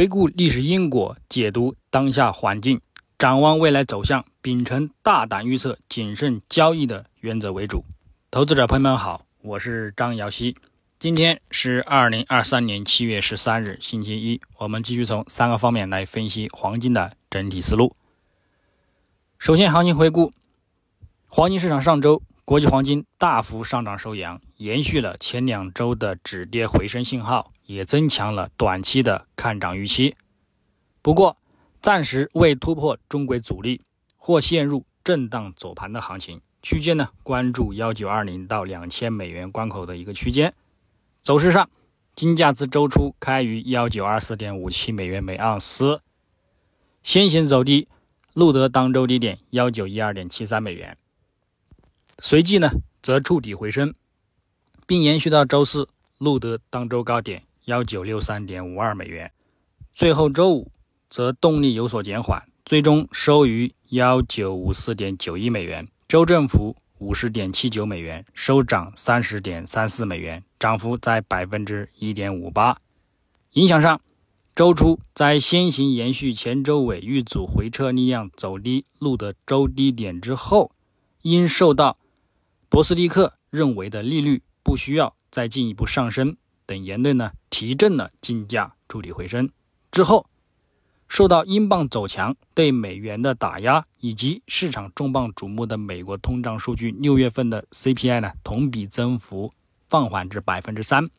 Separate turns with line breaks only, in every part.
回顾历史因果，解读当下环境，展望未来走向，秉承大胆预测、谨慎交易的原则为主。投资者朋友们好，我是张瑶希。今天是二零二三年七月十三日，星期一。我们继续从三个方面来分析黄金的整体思路。首先，行情回顾，黄金市场上周国际黄金大幅上涨收阳，延续了前两周的止跌回升信号。也增强了短期的看涨预期，不过暂时未突破中轨阻力，或陷入震荡走盘的行情区间呢？关注幺九二零到两千美元关口的一个区间。走势上，金价自周初开于幺九二四点五七美元每盎司，先行走低，录得当周低点幺九一二点七三美元，随即呢则触底回升，并延续到周四，录得当周高点。幺九六三点五二美元，最后周五则动力有所减缓，最终收于幺九五四点九一美元，周振幅五十点七九美元，收涨三十点三四美元，涨幅在百分之一点五八。影响上，周初在先行延续前周尾遇阻回撤力量走低录得周低点之后，因受到博斯蒂克认为的利率不需要再进一步上升。等言论呢，提振了金价触底回升之后，受到英镑走强对美元的打压，以及市场重磅瞩目的美国通胀数据六月份的 CPI 呢，同比增幅放缓至百分之三，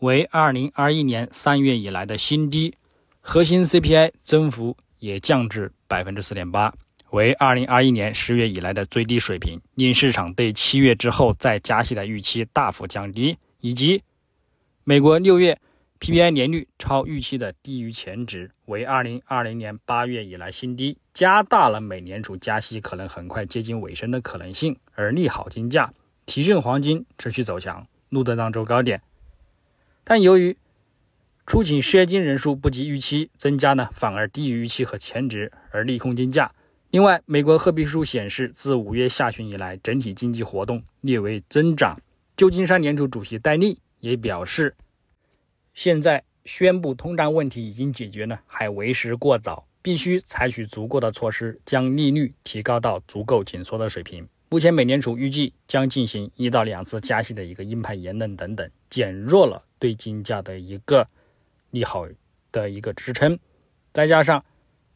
为二零二一年三月以来的新低，核心 CPI 增幅也降至百分之四点八，为二零二一年十月以来的最低水平，令市场对七月之后再加息的预期大幅降低，以及。美国六月 PPI 年率超预期的低于前值，为2020年8月以来新低，加大了美联储加息可能很快接近尾声的可能性，而利好金价，提振黄金持续走强，录得当周高点。但由于出勤失业金人数不及预期增加呢，反而低于预期和前值，而利空金价。另外，美国褐皮书显示，自五月下旬以来，整体经济活动略微增长。旧金山联储主席戴利。也表示，现在宣布通胀问题已经解决呢，还为时过早，必须采取足够的措施，将利率提高到足够紧缩的水平。目前，美联储预计将进行一到两次加息的一个鹰派言论等等，减弱了对金价的一个利好的一个支撑。再加上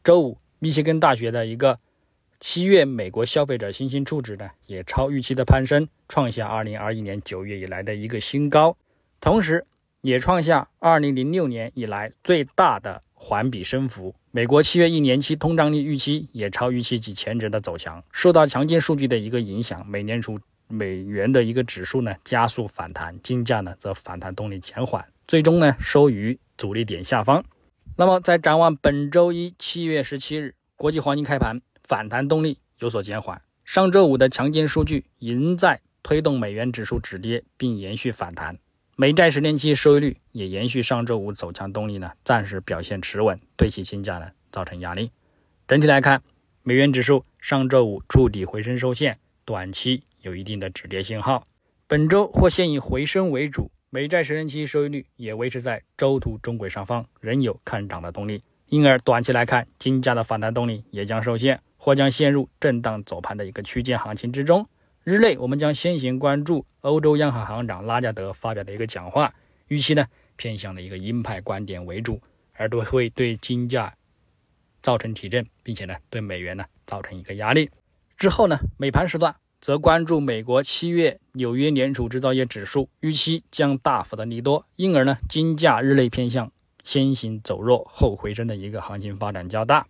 周五密歇根大学的一个七月美国消费者信心初值呢，也超预期的攀升，创下二零二一年九月以来的一个新高。同时，也创下2006年以来最大的环比升幅。美国七月一年期通胀率预期也超预期及前值的走强。受到强劲数据的一个影响，美联储美元的一个指数呢加速反弹，金价呢则反弹动力减缓，最终呢收于阻力点下方。那么，在展望本周一七月十七日，国际黄金开盘反弹动力有所减缓。上周五的强劲数据仍在推动美元指数止跌并延续反弹。美债十年期收益率也延续上周五走强动力呢，暂时表现持稳，对其金价呢造成压力。整体来看，美元指数上周五触底回升受限，短期有一定的止跌信号。本周或现以回升为主，美债十年期收益率也维持在周图中轨上方，仍有看涨的动力。因而短期来看，金价的反弹动力也将受限，或将陷入震荡走盘的一个区间行情之中。日内，我们将先行关注欧洲央行行长拉加德发表的一个讲话，预期呢偏向的一个鹰派观点为主，而都会对金价造成提振，并且呢对美元呢造成一个压力。之后呢，美盘时段则关注美国七月纽约联储制造业指数，预期将大幅的利多，因而呢金价日内偏向先行走弱后回升的一个行情发展较大。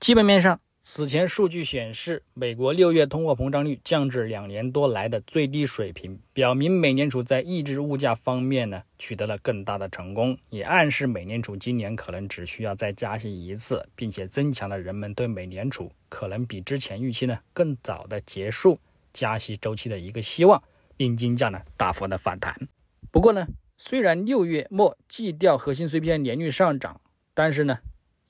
基本面上。此前数据显示，美国六月通货膨胀率降至两年多来的最低水平，表明美联储在抑制物价方面呢取得了更大的成功，也暗示美联储今年可能只需要再加息一次，并且增强了人们对美联储可能比之前预期呢更早的结束加息周期的一个希望，令金价呢大幅的反弹。不过呢，虽然六月末季调核心 CPI 年率上涨，但是呢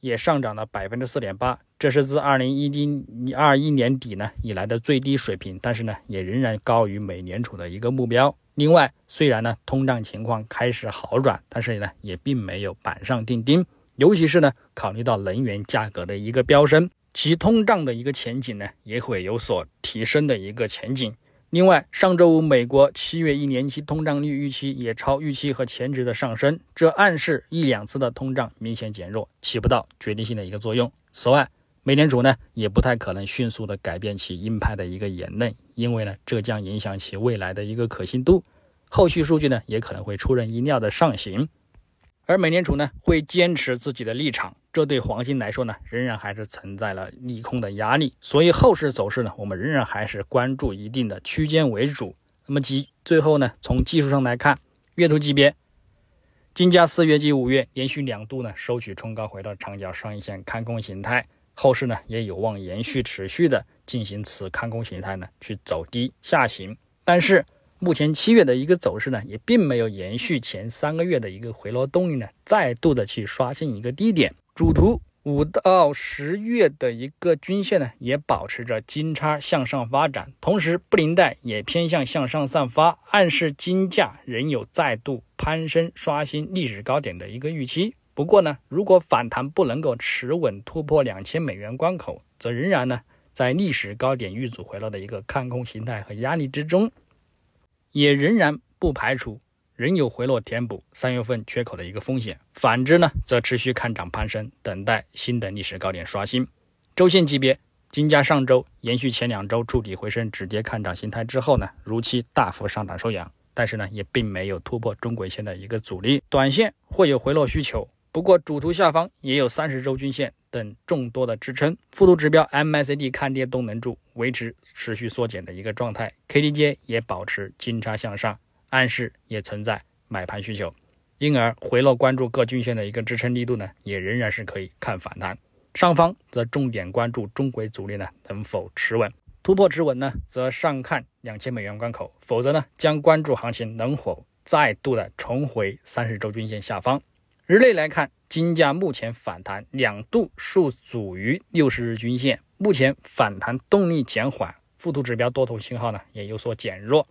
也上涨了百分之四点八。这是自二零一零二一年底呢以来的最低水平，但是呢也仍然高于美联储的一个目标。另外，虽然呢通胀情况开始好转，但是呢也并没有板上钉钉，尤其是呢，考虑到能源价格的一个飙升，其通胀的一个前景呢，也会有所提升的一个前景。另外，上周五美国七月一年期通胀率预期也超预期和前值的上升，这暗示一两次的通胀明显减弱，起不到决定性的一个作用。此外，美联储呢也不太可能迅速的改变其鹰派的一个言论，因为呢这将影响其未来的一个可信度。后续数据呢也可能会出人意料的上行，而美联储呢会坚持自己的立场。这对黄金来说呢，仍然还是存在了利空的压力，所以后市走势呢，我们仍然还是关注一定的区间为主。那么，即最后呢，从技术上来看，月图级别，金价四月及五月连续两度呢收取冲高回到长角上影线看空形态，后市呢也有望延续持续的进行此看空形态呢去走低下行，但是。目前七月的一个走势呢，也并没有延续前三个月的一个回落动力呢，再度的去刷新一个低点。主图五到十月的一个均线呢，也保持着金叉向上发展，同时布林带也偏向向上散发，暗示金价仍有再度攀升、刷新历史高点的一个预期。不过呢，如果反弹不能够持稳突破两千美元关口，则仍然呢在历史高点遇阻回落的一个看空形态和压力之中。也仍然不排除仍有回落填补三月份缺口的一个风险。反之呢，则持续看涨攀升，等待新的历史高点刷新。周线级别，金价上周延续前两周触底回升止跌看涨形态之后呢，如期大幅上涨收阳，但是呢，也并没有突破中轨线的一个阻力，短线会有回落需求。不过主图下方也有三十周均线等众多的支撑，附图指标 MACD 看跌动能柱维持持续缩减的一个状态，KDJ 也保持金叉向上，暗示也存在买盘需求，因而回落关注各均线的一个支撑力度呢，也仍然是可以看反弹。上方则重点关注中轨阻力呢能否持稳，突破持稳呢，则上看两千美元关口，否则呢将关注行情能否再度的重回三十周均线下方。日内来看，金价目前反弹两度受阻于六十日均线，目前反弹动力减缓，附图指标多头信号呢也有所减弱。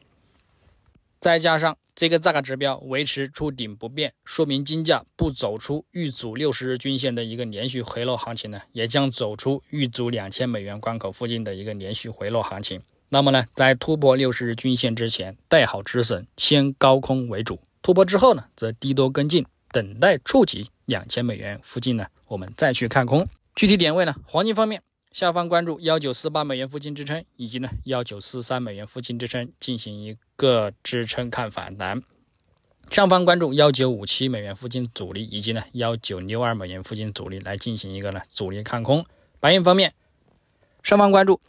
再加上这个价格指标维持触顶不变，说明金价不走出遇阻六十日均线的一个连续回落行情呢，也将走出遇阻两千美元关口附近的一个连续回落行情。那么呢，在突破六十日均线之前，带好止损，先高空为主；突破之后呢，则低多跟进。等待触及两千美元附近呢，我们再去看空。具体点位呢，黄金方面，下方关注幺九四八美元附近支撑，以及呢幺九四三美元附近支撑，进行一个支撑看反弹。上方关注幺九五七美元附近阻力，以及呢幺九六二美元附近阻力，来进行一个呢阻力看空。白银方面，上方关注。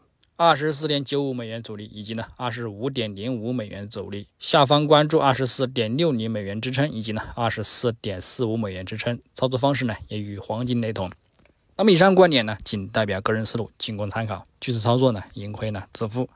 二十四点九五美元阻力，以及呢二十五点零五美元阻力，下方关注二十四点六零美元支撑，以及呢二十四点四五美元支撑。操作方式呢也与黄金雷同。那么以上观点呢仅代表个人思路，仅供参考。据此操作呢盈亏呢自负。